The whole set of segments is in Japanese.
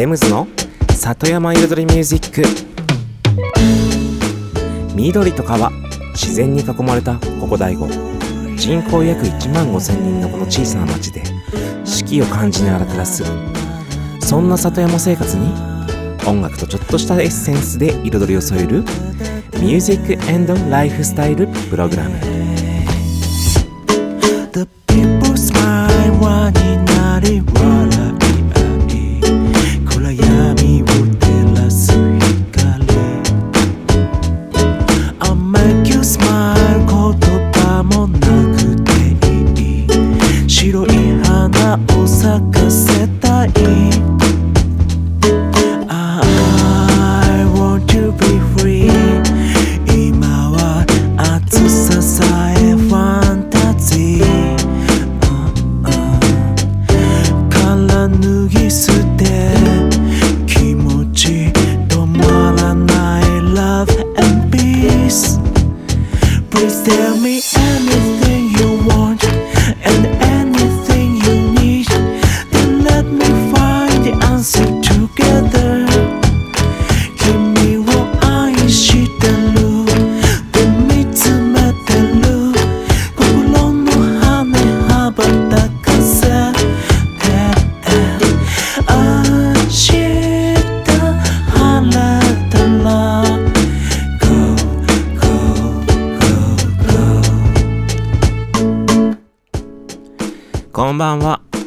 レムズの里山彩りミュージック。緑と川自然に囲まれたここ大悟。人口約1万5千人のこの小さな町で四季を感じながら暮らす。そんな里山生活に音楽とちょっとしたエッセンスで彩りを添えるミュージックライフスタイルプログラム。The people smile 輪になり笑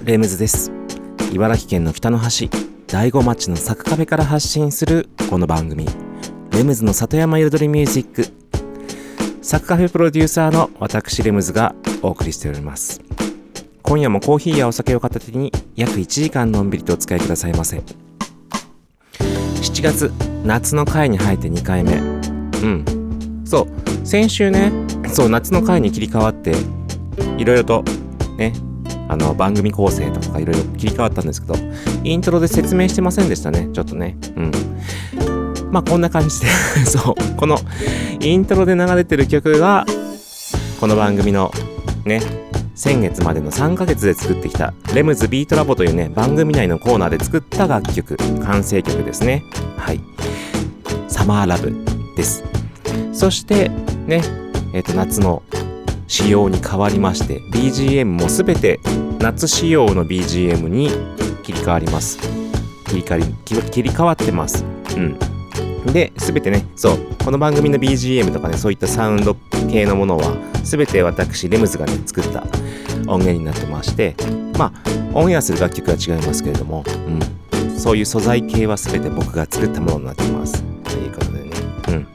レムズです。茨城県の北の端大子町のサクカフェから発信するこの番組。レムズの里山彩りミュージック。サクカフェプロデューサーの私レムズがお送りしております。今夜もコーヒーやお酒を片手に約1時間のんびりとお使いくださいませ。7月夏の会に入って2回目。うん。そう。先週ねそう夏の会に切り替わっていろいろとねあの番組構成とかいろいろ切り替わったんですけどイントロで説明してませんでしたねちょっとね。うん。まあこんな感じで。そう。このイントロで流れてる曲がこの番組のね先月までの3ヶ月で作ってきたレムズビートラボというね番組内のコーナーで作った楽曲完成曲ですね。はい。サマーラブです。そしてねえっ、と夏の仕様に変わりまして BGM もすべて夏仕様の BGM に切り替わります。切り替わり切切り替わってます。うん。で、すべてね、そう、この番組の BGM とかね、そういったサウンド系のものは、すべて私、レムズがね、作った音源になってまして、まあ、オンエアする楽曲は違いますけれども、うん、そういう素材系はすべて僕が作ったものになってます。ということでね、うん。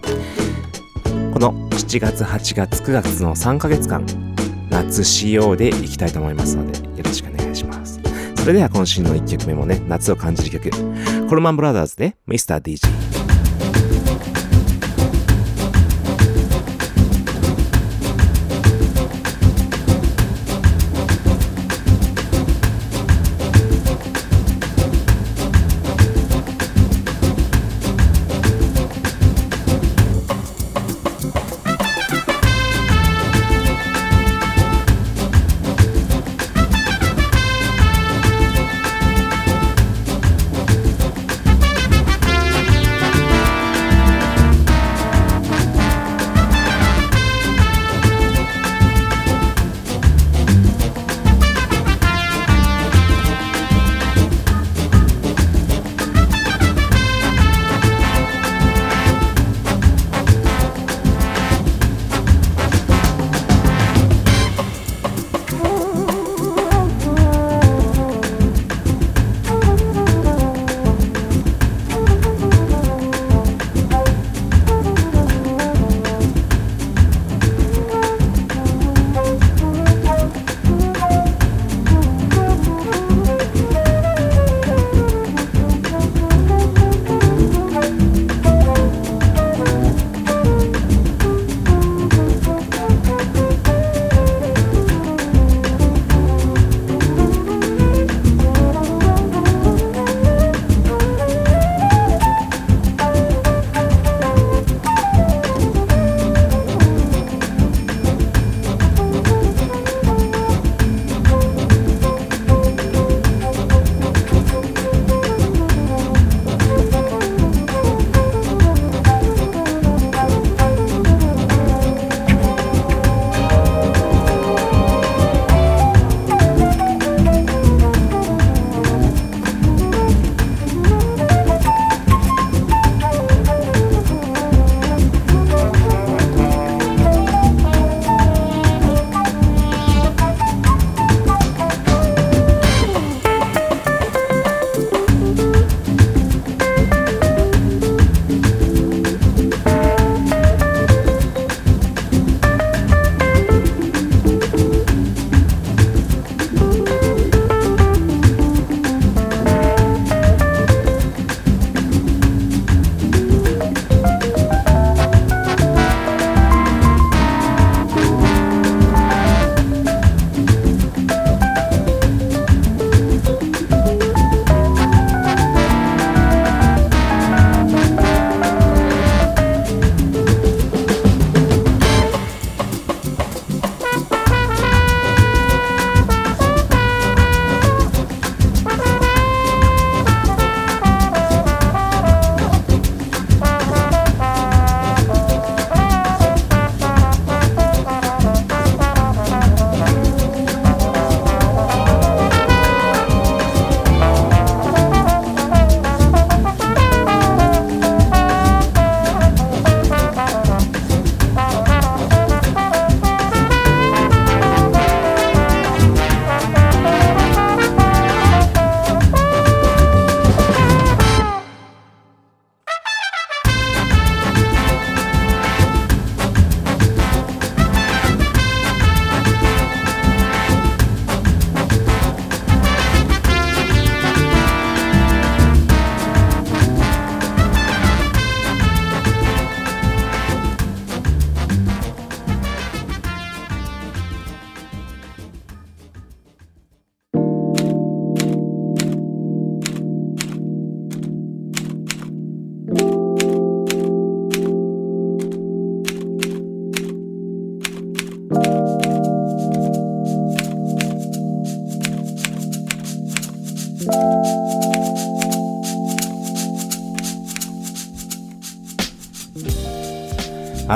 この7月、8月、9月の3ヶ月間、夏仕様でいきたいと思いますので、よろしくお願いします。それでは今週の1曲目もね、夏を感じる曲、コルマンブラザーズで Mr.DJ。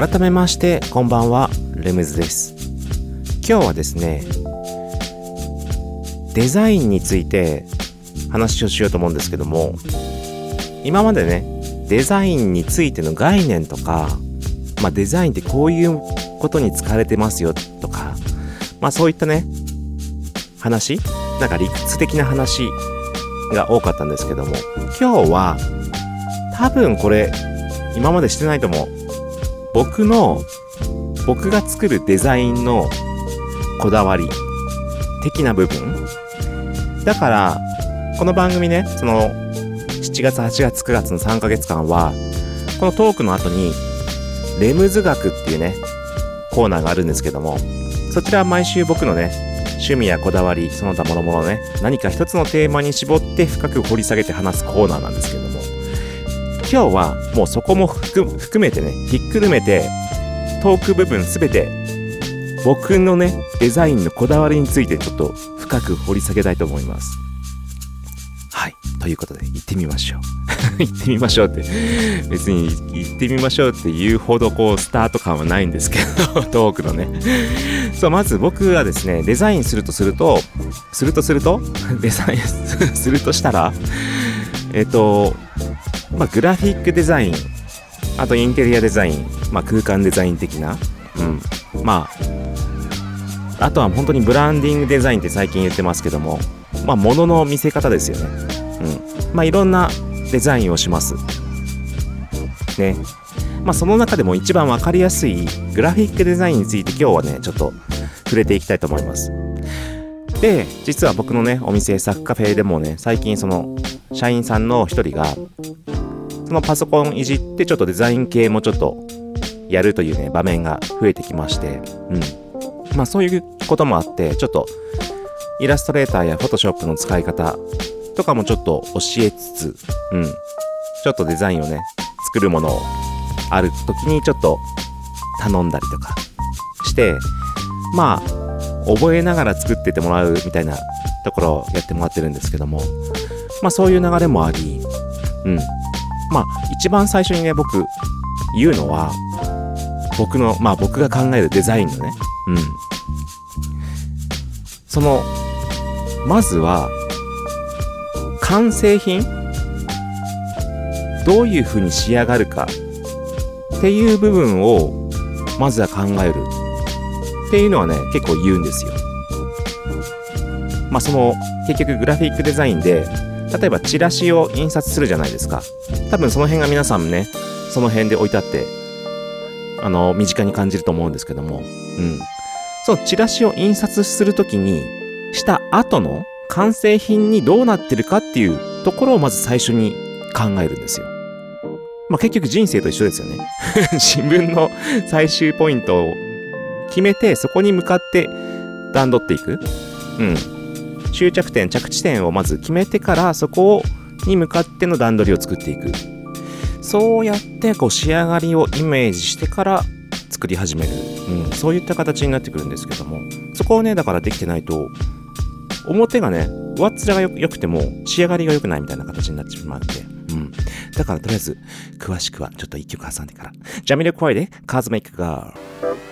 改めましてこんばんは。レムズです。今日はですねデザインについて話をしようと思うんですけども今までねデザインについての概念とか、まあ、デザインってこういうことに使われてますよとか、まあ、そういったね話なんか理屈的な話が多かったんですけども今日は多分これ今までしてないと思う。僕の僕が作るデザインのこだわり的な部分。だからこの番組ねその7月8月9月の3ヶ月間はこのトークの後にレムズ学っていうねコーナーがあるんですけどもそちらは毎週僕のね趣味やこだわりその他諸々ね何か一つのテーマに絞って深く掘り下げて話すコーナーなんですけど今日はもうそこも含めてねひっくるめてトーク部分すべて僕のねデザインのこだわりについてちょっと深く掘り下げたいと思います。はいということで行ってみましょう。行ってみましょうって別に行ってみましょうっていうほどこうスタート感はないんですけど トークのね。そうまず僕はですねデザインするとするとするとすると デザインするとしたらえっとまあ、グラフィックデザイン、あとインテリアデザイン、まあ、空間デザイン的な、うん。まあ、あとは本当にブランディングデザインって最近言ってますけども、まあ、物の見せ方ですよね。うん。まあ、いろんなデザインをします。ね。まあ、その中でも一番わかりやすいグラフィックデザインについて今日はね、ちょっと触れていきたいと思います。で、実は僕のね、お店、サッカフェでもね、最近その、社員さんの一人が、そのパソコンいじってちょっとデザイン系もちょっとやるというね、場面が増えてきまして、うん。まあそういうこともあって、ちょっとイラストレーターやフォトショップの使い方とかもちょっと教えつつ、うん。ちょっとデザインをね、作るものをある時にちょっと頼んだりとかして、まあ、覚えながら作っててもらうみたいなところをやってもらってるんですけども、まあそういう流れもあり、うん。まあ一番最初にね、僕言うのは、僕の、まあ僕が考えるデザインのね、うん。その、まずは、完成品どういう風に仕上がるかっていう部分をまずは考えるっていうのはね、結構言うんですよ。まあその、結局グラフィックデザインで、例えばチラシを印刷するじゃないですか。多分その辺が皆さんね、その辺で置いてあって、あの、身近に感じると思うんですけども、うん。そのチラシを印刷するときに、した後の完成品にどうなってるかっていうところをまず最初に考えるんですよ。まあ、結局人生と一緒ですよね。自分の最終ポイントを決めて、そこに向かって段取っていく。うん。終着点、着地点をまず決めてから、そこに向かっての段取りを作っていく。そうやって、こう、仕上がりをイメージしてから作り始める。うん。そういった形になってくるんですけども、そこをね、だからできてないと、表がね、上っ面が良くても仕上がりが良くないみたいな形になってしまうんで、うん。だからとりあえず、詳しくはちょっと一曲挟んでから。ジャミル・コイで、カズメイクガール。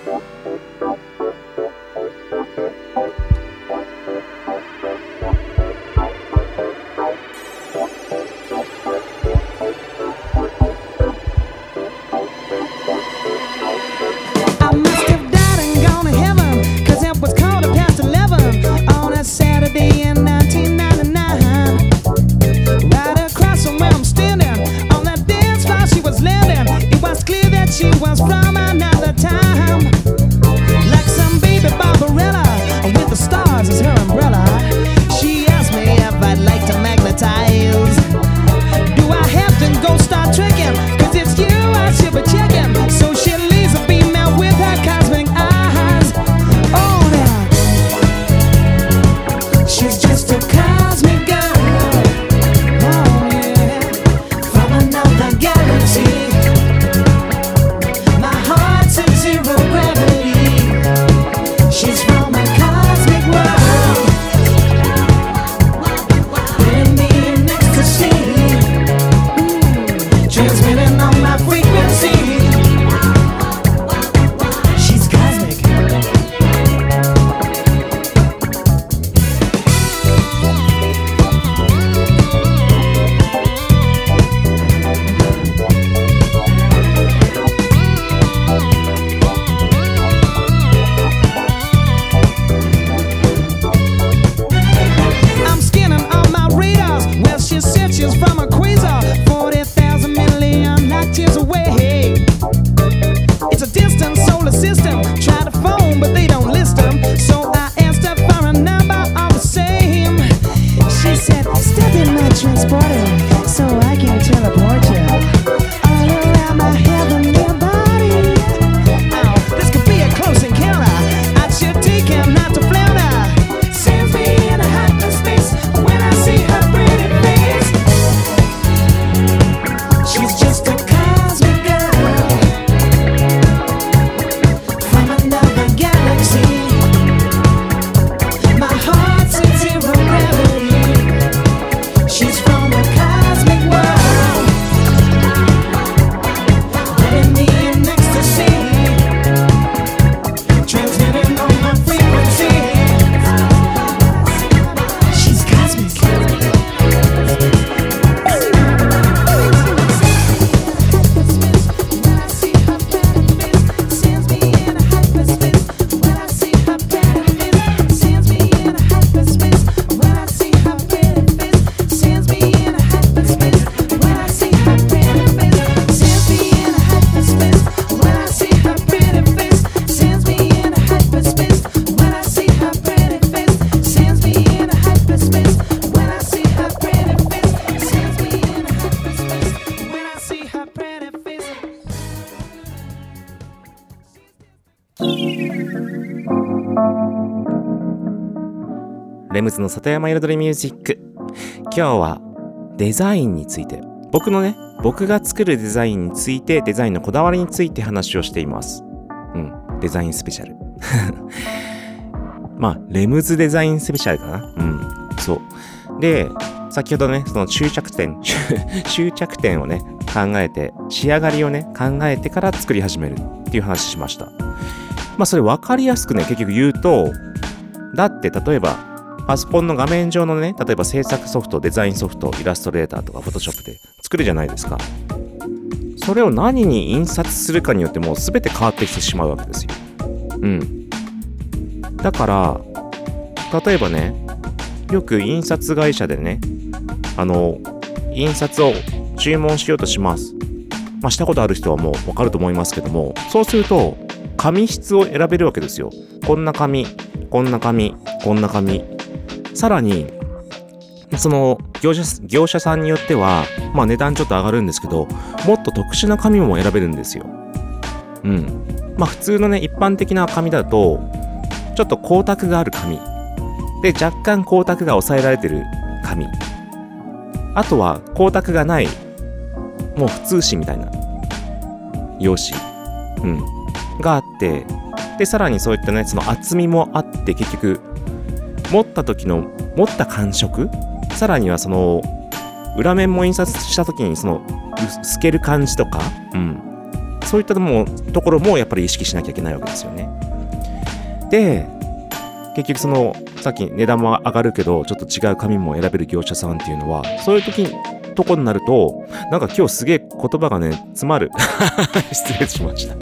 レムズの里山彩りミュージック。今日はデザインについて。僕のね僕が作るデザインについてデザインのこだわりについて話をしています。うんデザインスペシャル。まあレムズデザインスペシャルかな？うんそう。で先ほどねその終着点 終着点をね考えて仕上がりをね考えてから作り始めるっていう話しました。まあそれ分かりやすくね結局言うとだって例えばパソコンの画面上のね、例えば制作ソフト、デザインソフト、イラストレーターとかフォトショップで作るじゃないですか。それを何に印刷するかによってもう全て変わってきてしまうわけですよ。うん。だから、例えばね、よく印刷会社でね、あの、印刷を注文しようとします。まあ、したことある人はもうわかると思いますけども、そうすると、紙質を選べるわけですよ。こんな紙、こんな紙、こんな紙。さらに、その業者業者さんによっては、まあ値段ちょっと上がるんですけど、もっと特殊な紙も選べるんですよ。うん。まあ普通のね、一般的な紙だと、ちょっと光沢がある紙。で、若干光沢が抑えられてる紙。あとは光沢がない、もう普通紙みたいな用紙。うん。があって、で、さらにそういったね、その厚みもあって、結局、持った時の、持った感触？さらにはその、裏面も印刷した時にその、透ける感じとか、うん。そういったもところもやっぱり意識しなきゃいけないわけですよね。で、結局その、さっき値段も上がるけど、ちょっと違う紙も選べる業者さんっていうのは、そういう時に、とこになると、なんか今日すげえ言葉がね、詰まる。失礼しました。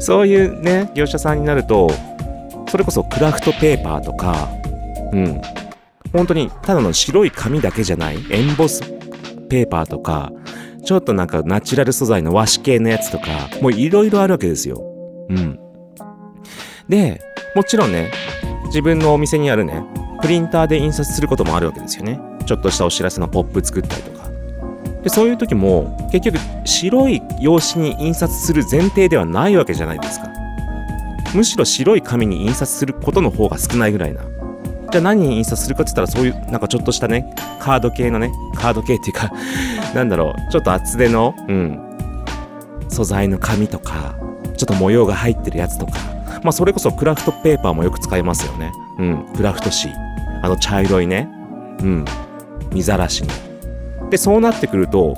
そういうね、業者さんになると、それこそクラフトペーパーとか、うん。本当にただの白い紙だけじゃない、エンボスペーパーとか、ちょっとなんかナチュラル素材の和紙系のやつとか、もういろいろあるわけですよ。うん。で、もちろんね、自分のお店にあるね、プリンターで印刷することもあるわけですよね。ちょっとしたお知らせのポップ作ったりとか。で、そういう時も、結局、白い用紙に印刷する前提ではないわけじゃないですか。むしろ白い紙に印刷することの方が少ないぐらいな。じゃあ何に印刷するかって言ったら、そういう、なんかちょっとしたね、カード系のね、カード系っていうか、なんだろう、ちょっと厚手の、うん、素材の紙とか、ちょっと模様が入ってるやつとか、まあそれこそクラフトペーパーもよく使いますよね。うん、クラフト紙。あの茶色いね、うん、見ざらしの。で、そうなってくると、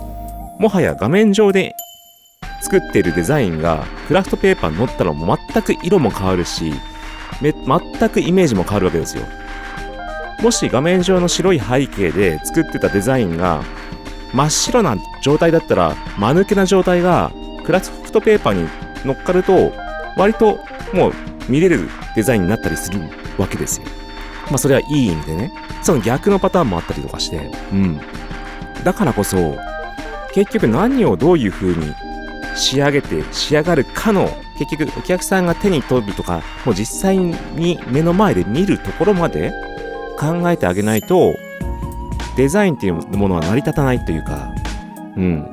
もはや画面上で作っているデザインがクラフトペーパーに載ったらもう全く色も変わるし、め全くイメージも変わるわけですよ。もし画面上の白い背景で作ってたデザインが真っ白な状態だったら、間抜けな状態がクラスフトペーパーに乗っかると、割ともう見れるデザインになったりするわけですよ。まあそれはいい意味でね。その逆のパターンもあったりとかして、うん。だからこそ、結局何をどういう風に仕上げて仕上がるかの、結局お客さんが手に取るとか、もう実際に目の前で見るところまで考えてあげないと、デザインっていうものは成り立たないというか、うん、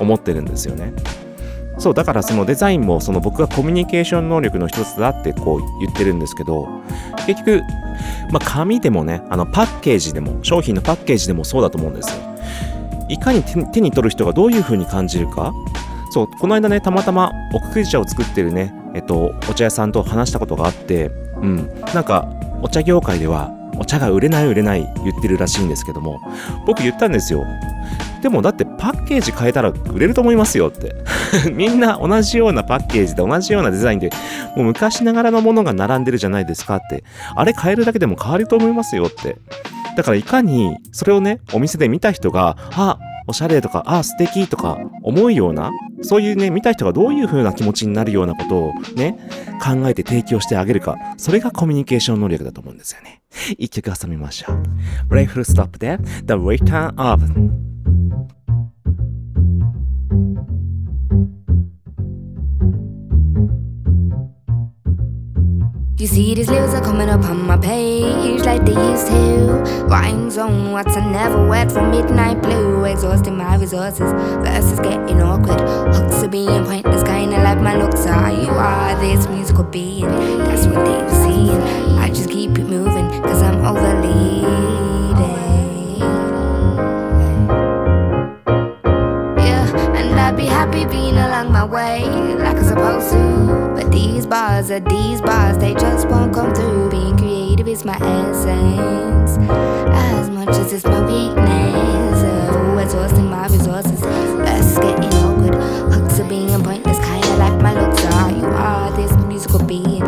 思ってるんですよね。そう、だからそのデザインもその僕がコミュニケーション能力の一つだってこう言ってるんですけど、結局、まあ紙でもね、あのパッケージでも、商品のパッケージでもそうだと思うんですよ。いかに手に取る人がどういう風に感じるか。そう、この間ね、たまたま奥久慈茶を作ってるね、えっと、お茶屋さんと話したことがあって、うん、なんか、お茶業界では、お茶が売れない売れない言ってるらしいんですけども、僕言ったんですよ。でもだってパッケージ変えたら売れると思いますよって。みんな同じようなパッケージで同じようなデザインで、もう昔ながらのものが並んでるじゃないですかって。あれ変えるだけでも変わると思いますよって。だからいかにそれをね、お店で見た人が、あ、おしゃれとか、ああ、素敵とか思うような、そういうね、見た人がどういう風な気持ちになるようなことをね、考えて提供してあげるか。それがコミュニケーション能力だと思うんですよね。一曲挟みましょう。ブレイフルストップで The Return of You see these lyrics are coming up on my page like they used to. Rhymes on what's I never wet from midnight blue. Exhausting my resources, verses getting awkward. Hooks are being pointless, kinda like my looks are. You are this musical being, that's what they were seeing. I just keep it moving, cause I'm overleading. I'd be happy being along my way, like I'm supposed to. But these bars are these bars, they just won't come through. Being creative is my essence, as much as it's my weakness. Oh, exhausting my resources, less getting awkward. Hooks are being pointless, kinda like my looks are. You are this musical being,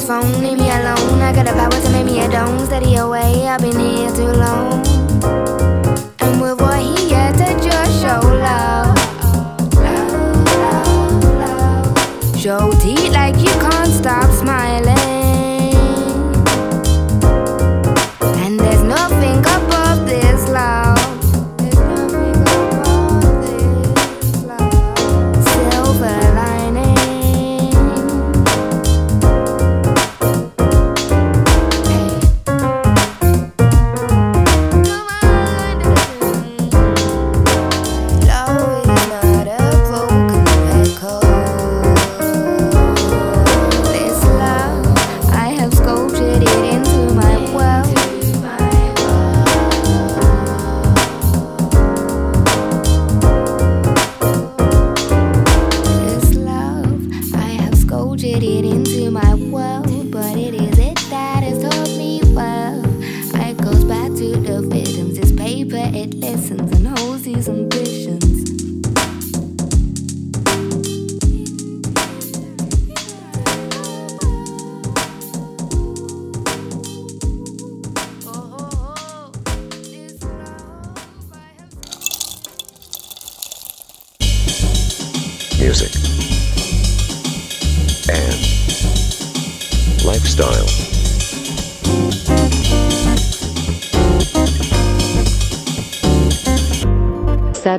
is, whatever gets thrown, leave me alone. I got the power to make me a dome. Steady away, I've been here too long. And we're right here to just show love. Love, love, love. Show teeth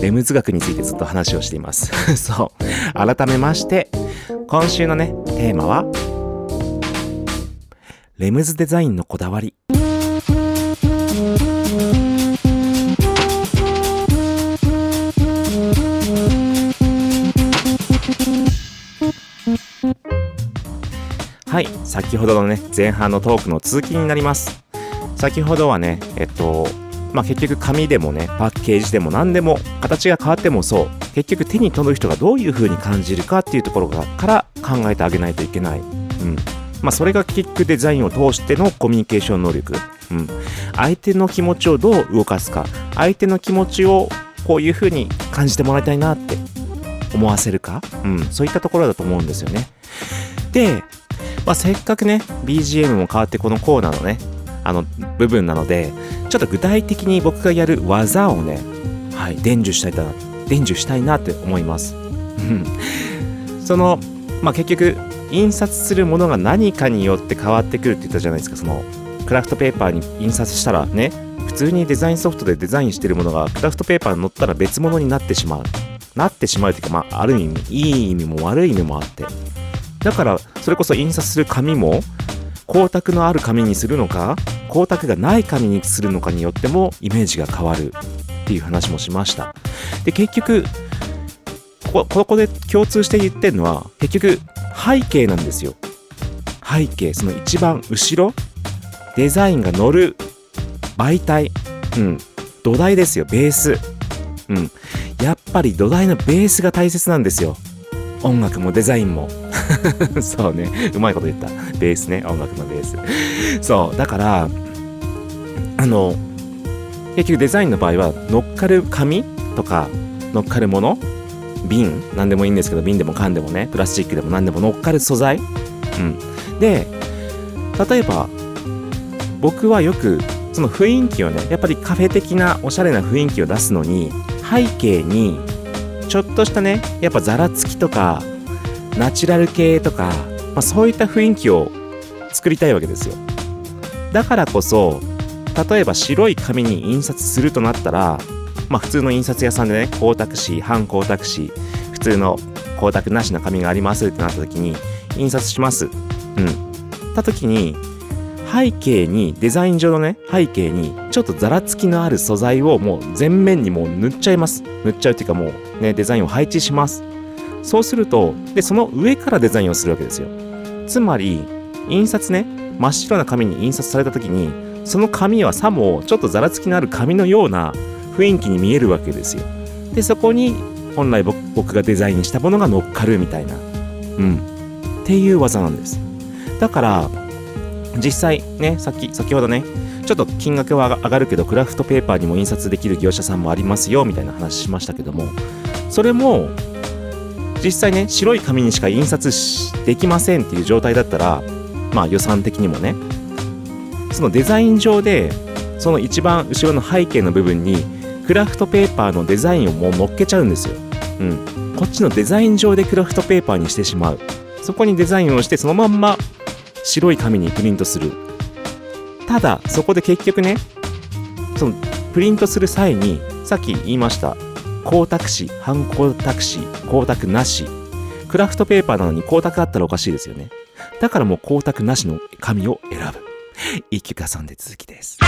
レムズ学についてずっと話をしています。そう。改めまして今週のねテーマはレムズデザインのこだわり。はい。先ほどのね前半のトークの続きになります。先ほどはねえっとまあ、結局紙でもねパッケージでも何でも形が変わってもそう。結局手に取る人がどういう風に感じるかっていうところから考えてあげないといけない、うん。まあ、それが結局デザインを通してのコミュニケーション能力、うん、相手の気持ちをどう動かすか。相手の気持ちをこういう風に感じてもらいたいなって思わせるか、うん、そういったところだと思うんですよね。で、まあ、せっかくね BGM も変わってこのコーナーのねあの部分なのでちょっと具体的に僕がやる技をね、はい、伝授したいな伝授したいなって思います。その、まあ、結局印刷するものが何かによって変わってくるって言ったじゃないですか。そのクラフトペーパーに印刷したらね普通にデザインソフトでデザインしてるものがクラフトペーパーに載ったら別物になってしまう。なってしまうというか、まあ、ある意味いい意味も悪い意味もあって。だからそれこそ印刷する紙も光沢のある紙にするのか光沢がない紙にするのかによってもイメージが変わるっていう話もしました。で結局ここここで共通して言ってるのは結局背景なんですよ。背景その一番後ろデザインが乗る媒体。うん。土台ですよベース。うん。やっぱり土台のベースが大切なんですよ。音楽もデザインも。そうね。うまいこと言った。ベースね。音楽のベース。そう。だからあの結局デザインの場合は乗っかる紙とか乗っかるもの瓶。何でもいいんですけど瓶でも缶でもね。プラスチックでも何でも乗っかる素材。うん。で例えば僕はよくその雰囲気をねやっぱりカフェ的なおしゃれな雰囲気を出すのに背景にちょっとしたねやっぱざらつきとかナチュラル系とか、まあ、そういった雰囲気を作りたいわけですよ。だからこそ例えば白い紙に印刷するとなったらまあ普通の印刷屋さんでね光沢紙半光沢紙普通の光沢なしの紙がありますってなった時に印刷します。うん。た時に背景にデザイン上のね背景にちょっとざらつきのある素材をもう全面にもう塗っちゃいます。塗っちゃうっていうかもうねデザインを配置します。そうするとでその上からデザインをするわけですよ。つまり印刷ね真っ白な紙に印刷された時にその紙はさもちょっとざらつきのある紙のような雰囲気に見えるわけですよ。でそこに本来僕僕がデザインしたものが乗っかるみたいな。うん。っていう技なんです。だから実際ねさっき先ほどねちょっと金額は上がるけどクラフトペーパーにも印刷できる業者さんもありますよみたいな話しましたけどもそれも実際ね白い紙にしか印刷できませんっていう状態だったらまあ予算的にもねそのデザイン上でその一番後ろの背景の部分にクラフトペーパーのデザインをもう乗っけちゃうんですよ。うん。こっちのデザイン上でクラフトペーパーにしてしまう。そこにデザインをしてそのまんま白い紙にプリントする。ただ、そこで結局ね、そのプリントする際に、さっき言いました、光沢紙、反光沢紙、光沢なし。クラフトペーパーなのに光沢あったらおかしいですよね。だからもう光沢なしの紙を選ぶ。一曲遊んで続きです。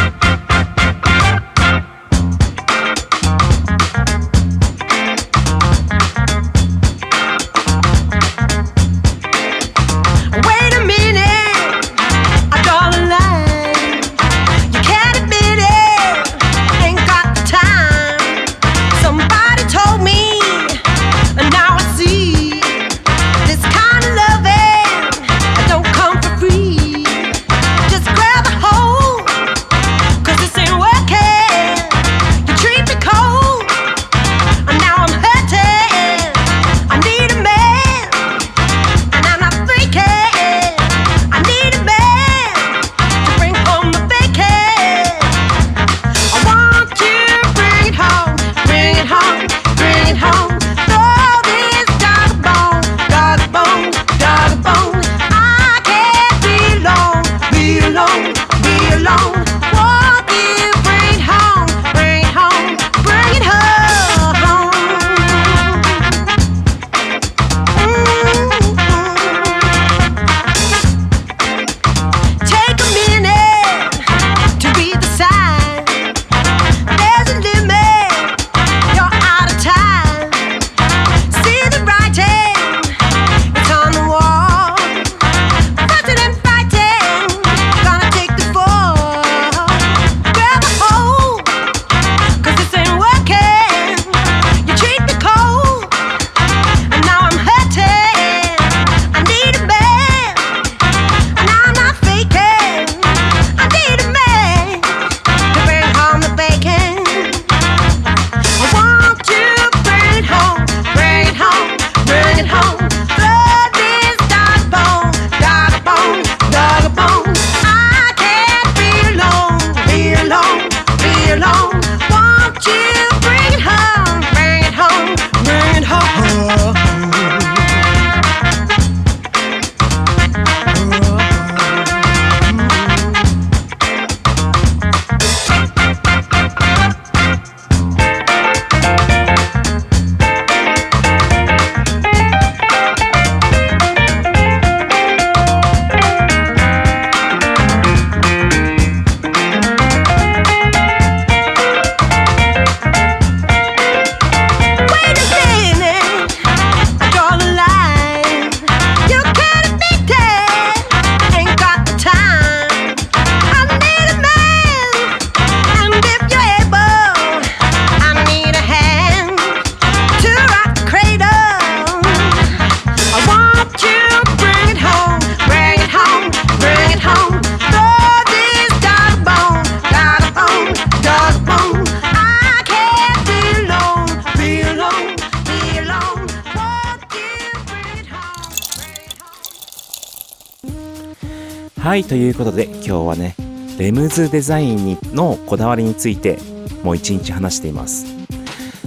はいということで今日はねレムズデザインにのこだわりについてもう一日話しています。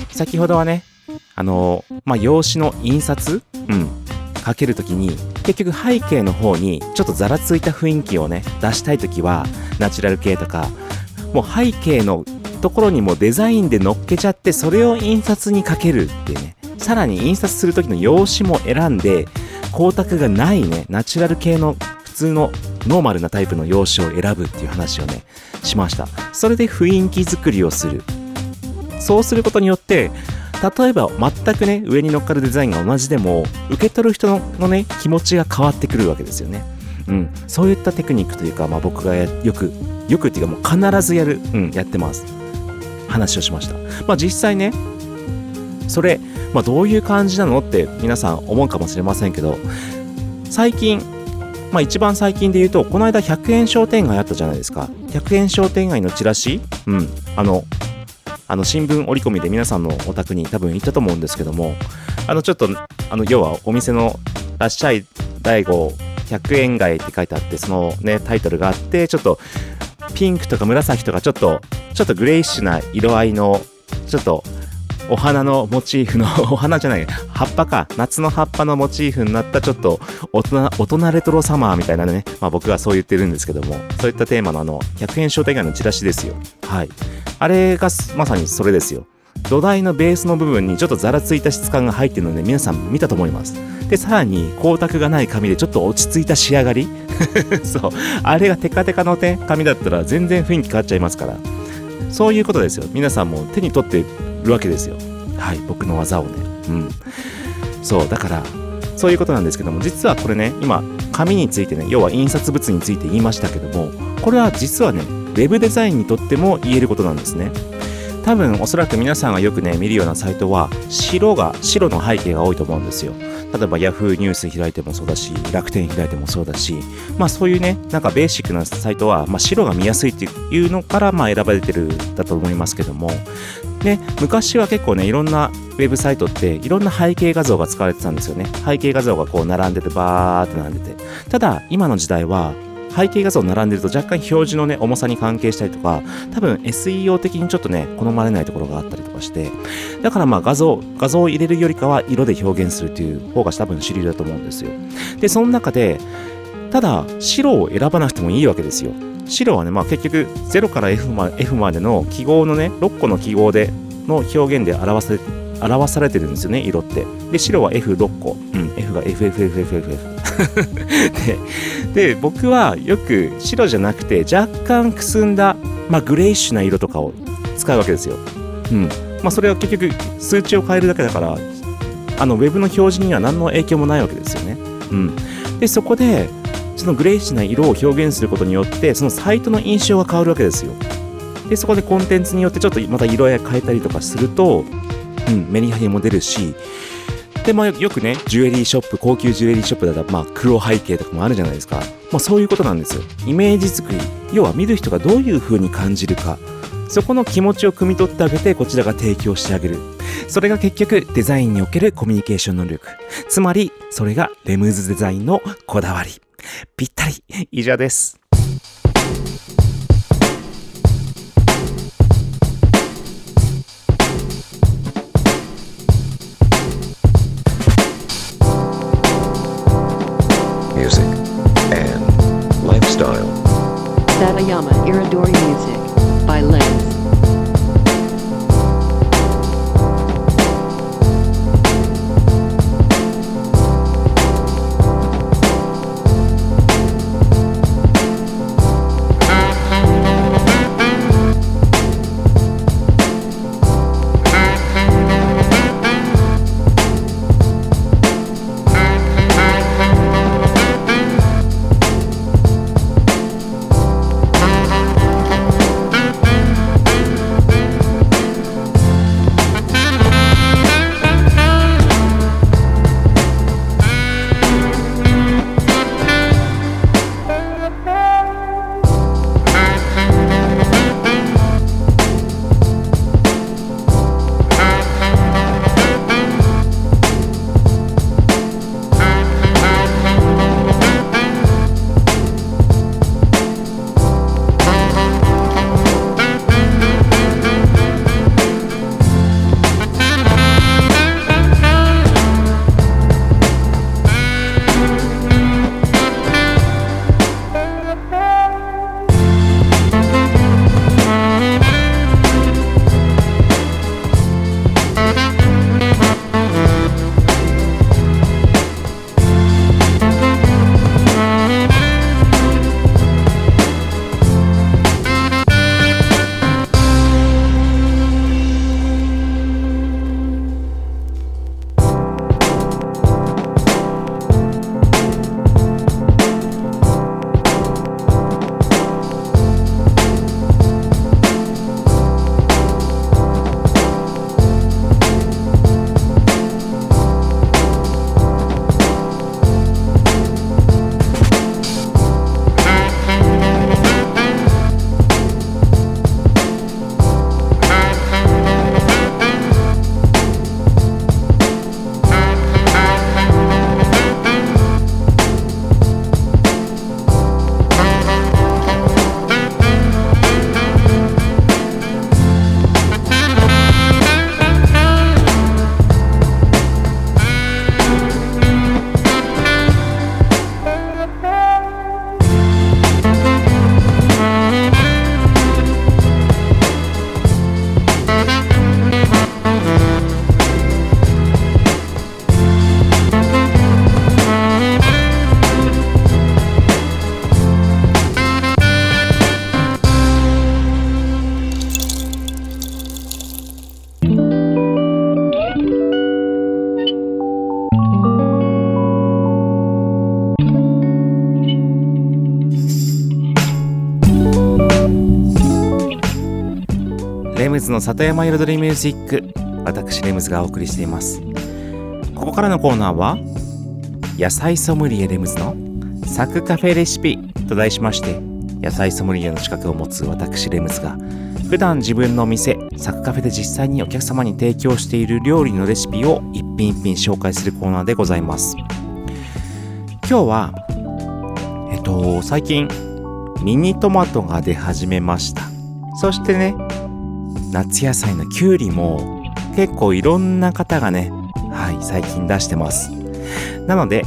先ほどはねあのまあ用紙の印刷うんかけるときに結局背景の方にちょっとざらついた雰囲気をね出したいときはナチュラル系とかもう背景のところにもデザインで乗っけちゃってそれを印刷にかけるっていうねさらに印刷する時の用紙も選んで光沢がないねナチュラル系の普通のノーマルなタイプの用紙を選ぶっていう話をねしました。それで雰囲気作りをする。そうすることによって例えば全くね上に乗っかるデザインが同じでも受け取る人のね気持ちが変わってくるわけですよね。うん、そういったテクニックというか、まあ、僕がよくよくっていうかもう必ずやる、うん、やってます。話をしました。まあ実際ねそれ、まあ、どういう感じなのって皆さん思うかもしれませんけど最近まあ一番最近で言うとこの間100円商店街あったじゃないですか。100円商店街のチラシ？うん。あのあの新聞折り込みで皆さんのお宅に多分行ったと思うんですけどもあのちょっとあの要はお店の「らっしゃい大悟100円街」って書いてあってそのねタイトルがあってちょっとピンクとか紫とかちょっとちょっとグレイッシュな色合いのちょっとお花のモチーフのお花じゃない葉っぱか夏の葉っぱのモチーフになったちょっと大人大人レトロサマーみたいなね。まあ僕はそう言ってるんですけどもそういったテーマのあの100円商店街のチラシですよ。はい。あれがまさにそれですよ。土台のベースの部分にちょっとざらついた質感が入ってるので皆さん見たと思います。でさらに光沢がない紙でちょっと落ち着いた仕上がり。そう。あれがテカテカのね紙だったら全然雰囲気変わっちゃいますから。そういうことですよ。皆さんも手に取ってるわけですよ。はい僕の技をね。うん。そうだからそういうことなんですけども実はこれね今紙についてね要は印刷物について言いましたけどもこれは実はねウェブデザインにとっても言えることなんですね。多分おそらく皆さんがよくね見るようなサイトは白が白の背景が多いと思うんですよ。例えば Yahoo! ニュース開いてもそうだし楽天開いてもそうだしまあそういうねなんかベーシックなサイトは、まあ、白が見やすいっていうのからまあ選ばれてるだと思いますけどもで昔は結構ねいろんなウェブサイトっていろんな背景画像が使われてたんですよね。背景画像がこう並んでてバーって並んでて。ただ今の時代は背景画像並んでると若干表示のね重さに関係したりとか多分 SEO 的にちょっとね好まれないところがあったりとかして。だからまあ画像画像を入れるよりかは色で表現するっていう方が多分主流だと思うんですよ。でその中でただ白を選ばなくてもいいわけですよ。白はねまあ結局0から F ま F までの記号のね6個の記号での表現で表され表されてるんですよね色って。で白は F6 個。うん F が FFFFFF でで僕はよく白じゃなくて若干くすんだ、まあ、グレイッシュな色とかを使うわけですよ。うん。まあ、それは結局数値を変えるだけだからあのウェブの表示には何の影響もないわけですよね。うん、でそこでそのグレイシュな色を表現することによってそのサイトの印象が変わるわけですよ。でそこでコンテンツによってちょっとまた色合い変えたりとかすると、うん、メリハリも出るしで、まあ、よくね、ジュエリーショップ、高級ジュエリーショップだったら、まあ、黒背景とかもあるじゃないですか。まあ、そういうことなんですよ。イメージ作り。要は見る人がどういう風に感じるか。そこの気持ちを汲み取ってあげて、こちらが提供してあげる。それが結局、デザインにおけるコミュニケーション能力。つまり、それがレムズデザインのこだわり。ぴったり。以上です。music, and lifestyle. Satayama Iridori Music の里山彩りミュージック私レムズがお送りしています。ここからのコーナーは野菜ソムリエレムズのサクカフェレシピと題しまして野菜ソムリエの資格を持つ私レムズが普段自分の店サクカフェで実際にお客様に提供している料理のレシピを一品一品紹介するコーナーでございます。今日はえっと最近ミニトマトが出始めました。そしてね夏野菜のきゅうりも結構いろんな方がねはい最近出してます。なので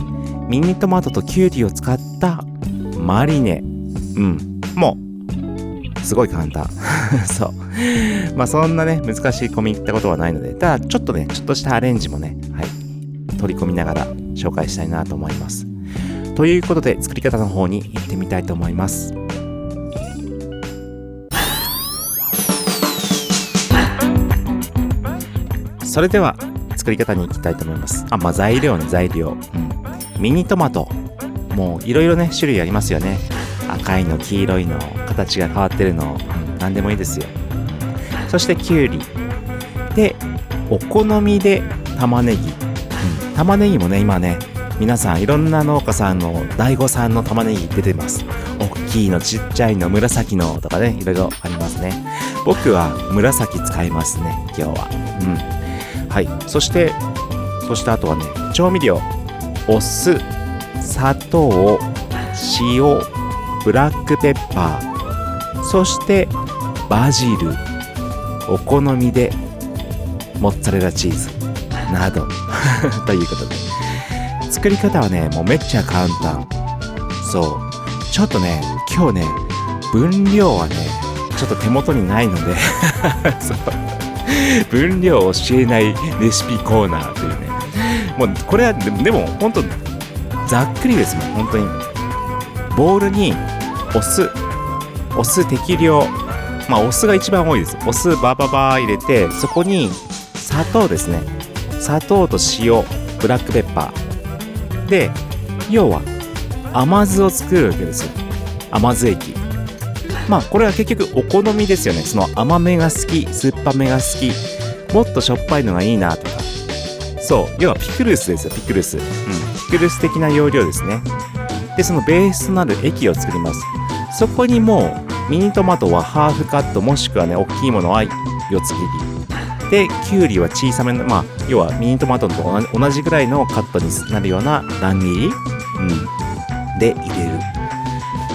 ミニトマトときゅうりを使ったマリネ。うん。もうすごい簡単。そう。まあそんなね難しい込み入ったことはないので。ただちょっとねちょっとしたアレンジもねはい取り込みながら紹介したいなと思います。ということで作り方の方に行ってみたいと思います。それでは作り方に行きたいと思います。あまあ材料の材料、うん、ミニトマト。もういろいろね種類ありますよね。赤いの黄色いの形が変わってるの、うん、何でもいいですよ。そしてきゅうり。でお好みで玉ねぎ、うん、玉ねぎもね今ね皆さんいろんな農家さんの大悟さんの玉ねぎ出てます。大きいのちっちゃいの紫のとかねいろいろありますね。僕は紫使いますね今日は。うん。はい。そしてそしてあとはね調味料。お酢砂糖塩ブラックペッパー。そしてバジル。お好みでモッツァレラチーズ。など。ということで。作り方はねもうめっちゃ簡単。そう。ちょっとね今日ね分量はねちょっと手元にないので。そう。分量を教えないレシピコーナーというね。もうこれはででも本当ざっくりですもん本当に。ボウルにお酢お酢適量。まあお酢が一番多いです。お酢バババー入れてそこに砂糖ですね。砂糖と塩ブラックペッパー。で要は甘酢を作るわけですよ。甘酢液。まあこれは結局お好みですよね。その甘めが好き酸っぱめが好き。もっとしょっぱいのがいいなとか。そう。要はピクルスですよピクルス。うん。ピクルス的な要領ですね。でそのベースとなる液を作ります。そこにもうミニトマトはハーフカットもしくはね大きいものは4つ切り。できゅうりは小さめのまあ要はミニトマトと同じぐらいのカットになるような乱切り、うん、で入れる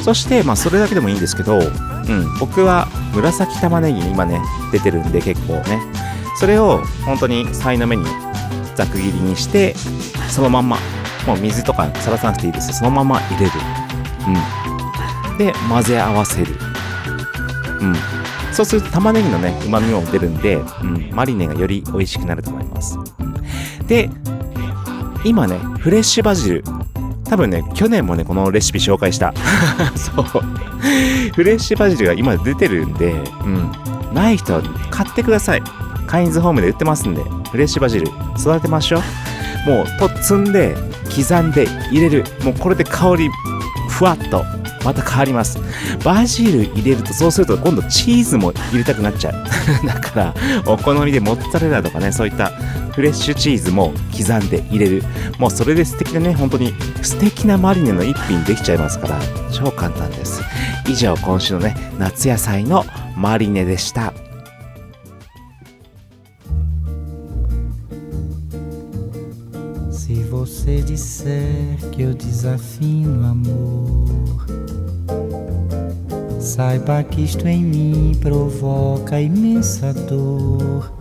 そしてまあそれだけでもいいんですけど、うん、僕は紫玉ねぎ今ね出てるんで結構ね。それを本当にさいの目にざく切りにしてそのまんまもう水とかさらさなくていいですそのまま入れる、うん、で混ぜ合わせる、うん、そうすると玉ねぎのねうまみも出るんで、うん、マリネがより美味しくなると思います。で今ねフレッシュバジル多分ね去年もねこのレシピ紹介した。そう。フレッシュバジルが今出てるんで、うん、ない人は買ってください。カインズホームで売ってますんでフレッシュバジル育てましょう。もうと積んで刻んで入れる。もうこれで香りふわっとまた変わります。バジル入れるとそうすると今度チーズも入れたくなっちゃう。だからお好みでモッツァレラとかねそういったフレッシュチーズも刻んで入れる。もうそれで素敵なね本当に素敵なマリネの一品できちゃいますから超簡単です。以上今週のね夏野菜のマリネでした。Se você disser que eu desafino amor, saiba que isto em mim provoca imensa dor.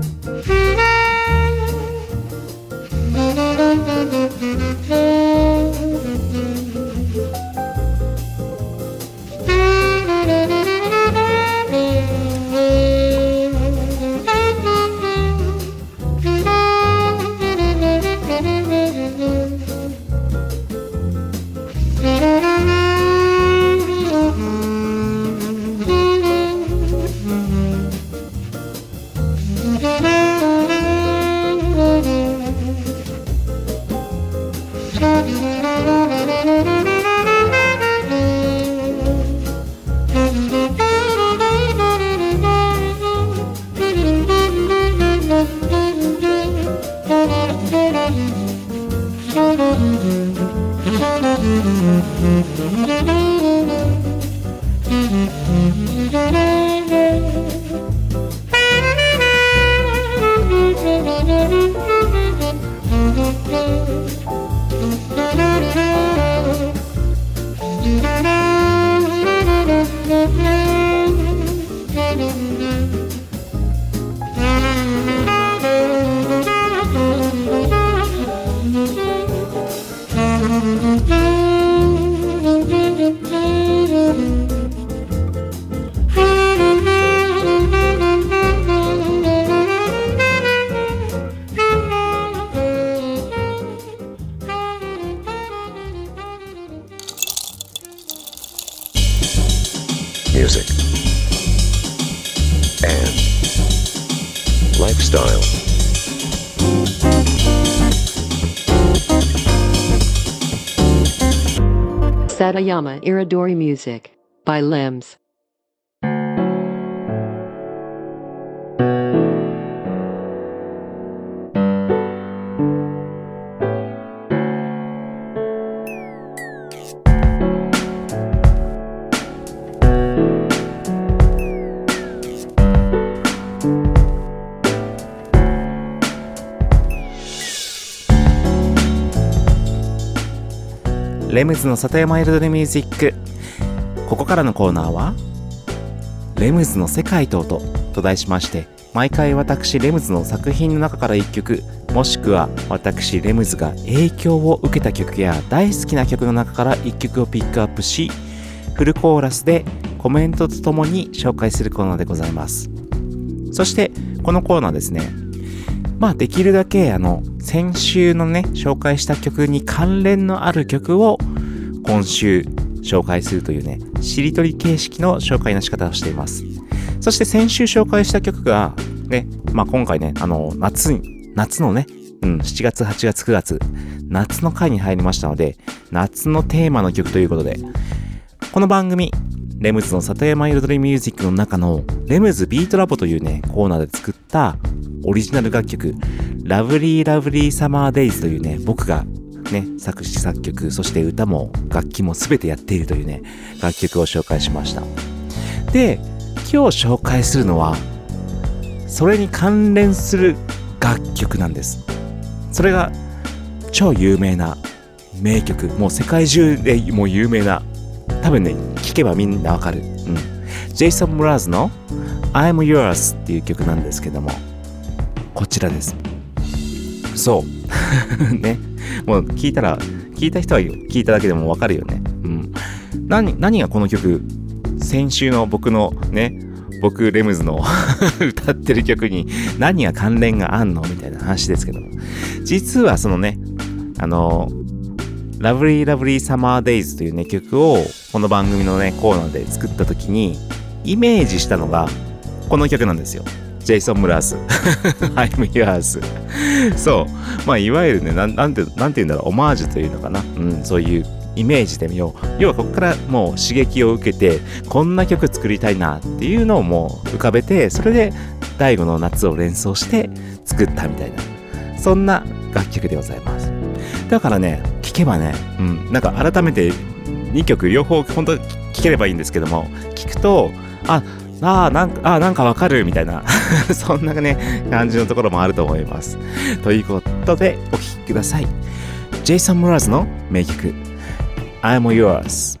Satayama Iridori Music by Limbs. レムズの里山彩りミュージック。ここからのコーナーは「レムズの世界と音」と題しまして毎回私レムズの作品の中から1曲もしくは私レムズが影響を受けた曲や大好きな曲の中から1曲をピックアップしフルコーラスでコメントとともに紹介するコーナーでございます。そしてこのコーナーですねまあできるだけあの先週のね紹介した曲に関連のある曲を今週紹介するというねしりとり形式の紹介の仕方をしています。そして先週紹介した曲がねまあ今回ねあの夏に夏のねうん7月8月9月夏の回に入りましたので夏のテーマの曲ということでこの番組レムズの里山彩りミュージックの中のレムズビートラボというねコーナーで作ったオリジナル楽曲ラブリーラブリーサマーデイズというね僕がね作詞作曲そして歌も楽器も全てやっているというね楽曲を紹介しました。で今日紹介するのはそれに関連する楽曲なんです。それが超有名な名曲もう世界中でもう有名な多分ね聴けばみんなわかる、うん、ジェイソン・ムラーズの「I'm Yours」っていう曲なんですけどもこちらです。そう。ね。もう聞いたら聞いた人は聞いただけでもわかるよね。うん。何何がこの曲先週の僕のね僕レムズの 歌ってる曲に何が関連があんのみたいな話ですけども。実はそのねあのラブリーラブリーサマーデイズというね曲をこの番組のねコーナーで作った時にイメージしたのがこの曲なんですよ。ジェイソン・ムラース I'm yours そう。まあいわゆるねなんなんてなんて言うんだろうオマージュというのかな。うんそういうイメージでみよう。要はここからもう刺激を受けてこんな曲作りたいなっていうのをもう浮かべてそれで第5の夏を連想して作ったみたいなそんな楽曲でございます。だからね聴けばねうん。なんか改めて2曲両方本当聴ければいいんですけども聞くとああーなんかあーなんかわかるみたいな そんなね感じのところもあると思います。ということでお聴きください。ジェイソン・ムラーズの名曲 I'm yours「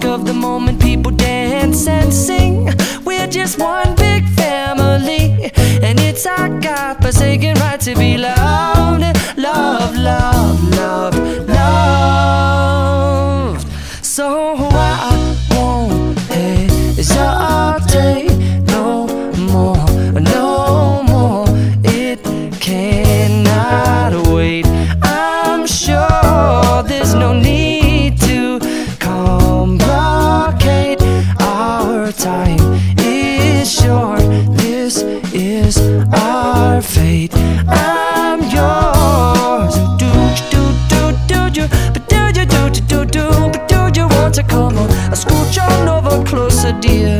music of the moment, people dance and sing. We're just one big family, and it's our God forsaken right to be loved, love, love, love, come on. Scooch un over closer, dear.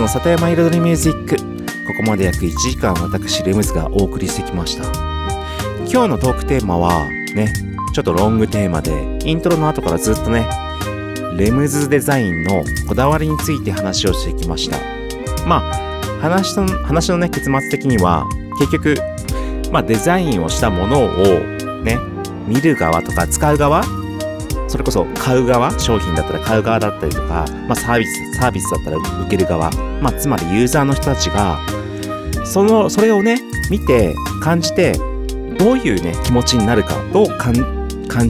の里山彩りミュージック。ここまで約1時間私レムズがお送りしてきました。今日のトークテーマはねちょっとロングテーマでイントロの後からずっとねレムズデザインのこだわりについて話をしてきました。まあ話の話のね結末的には結局まあデザインをしたものをね見る側とか使う側それこそ買う側商品だったら買う側だったりとか、まあ、サービスサービスだったら受ける側、まあ、つまりユーザーの人たちがそのそれをね見て感じてどういうね気持ちになるかどう感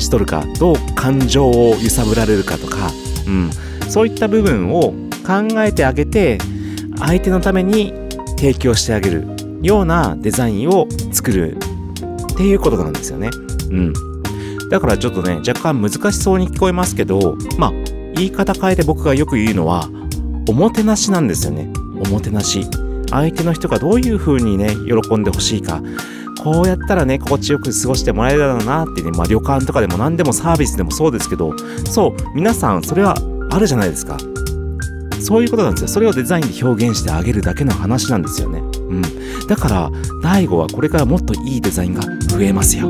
じ取るかどう感情を揺さぶられるかとか、うん、そういった部分を考えてあげて相手のために提供してあげるようなデザインを作るっていうことなんですよね。うん。だからちょっとね、若干難しそうに聞こえますけど、まあ、言い方変えて僕がよく言うのは、おもてなしなんですよね。おもてなし。相手の人がどういう風にね、喜んでほしいか。こうやったらね、心地よく過ごしてもらえるだろうなってね、まあ旅館とかでも何でもサービスでもそうですけど、そう、皆さんそれはあるじゃないですか。そういうことなんですよ。それをデザインで表現してあげるだけの話なんですよね。うん。だから、大悟はこれからもっといいデザインが増えますよ。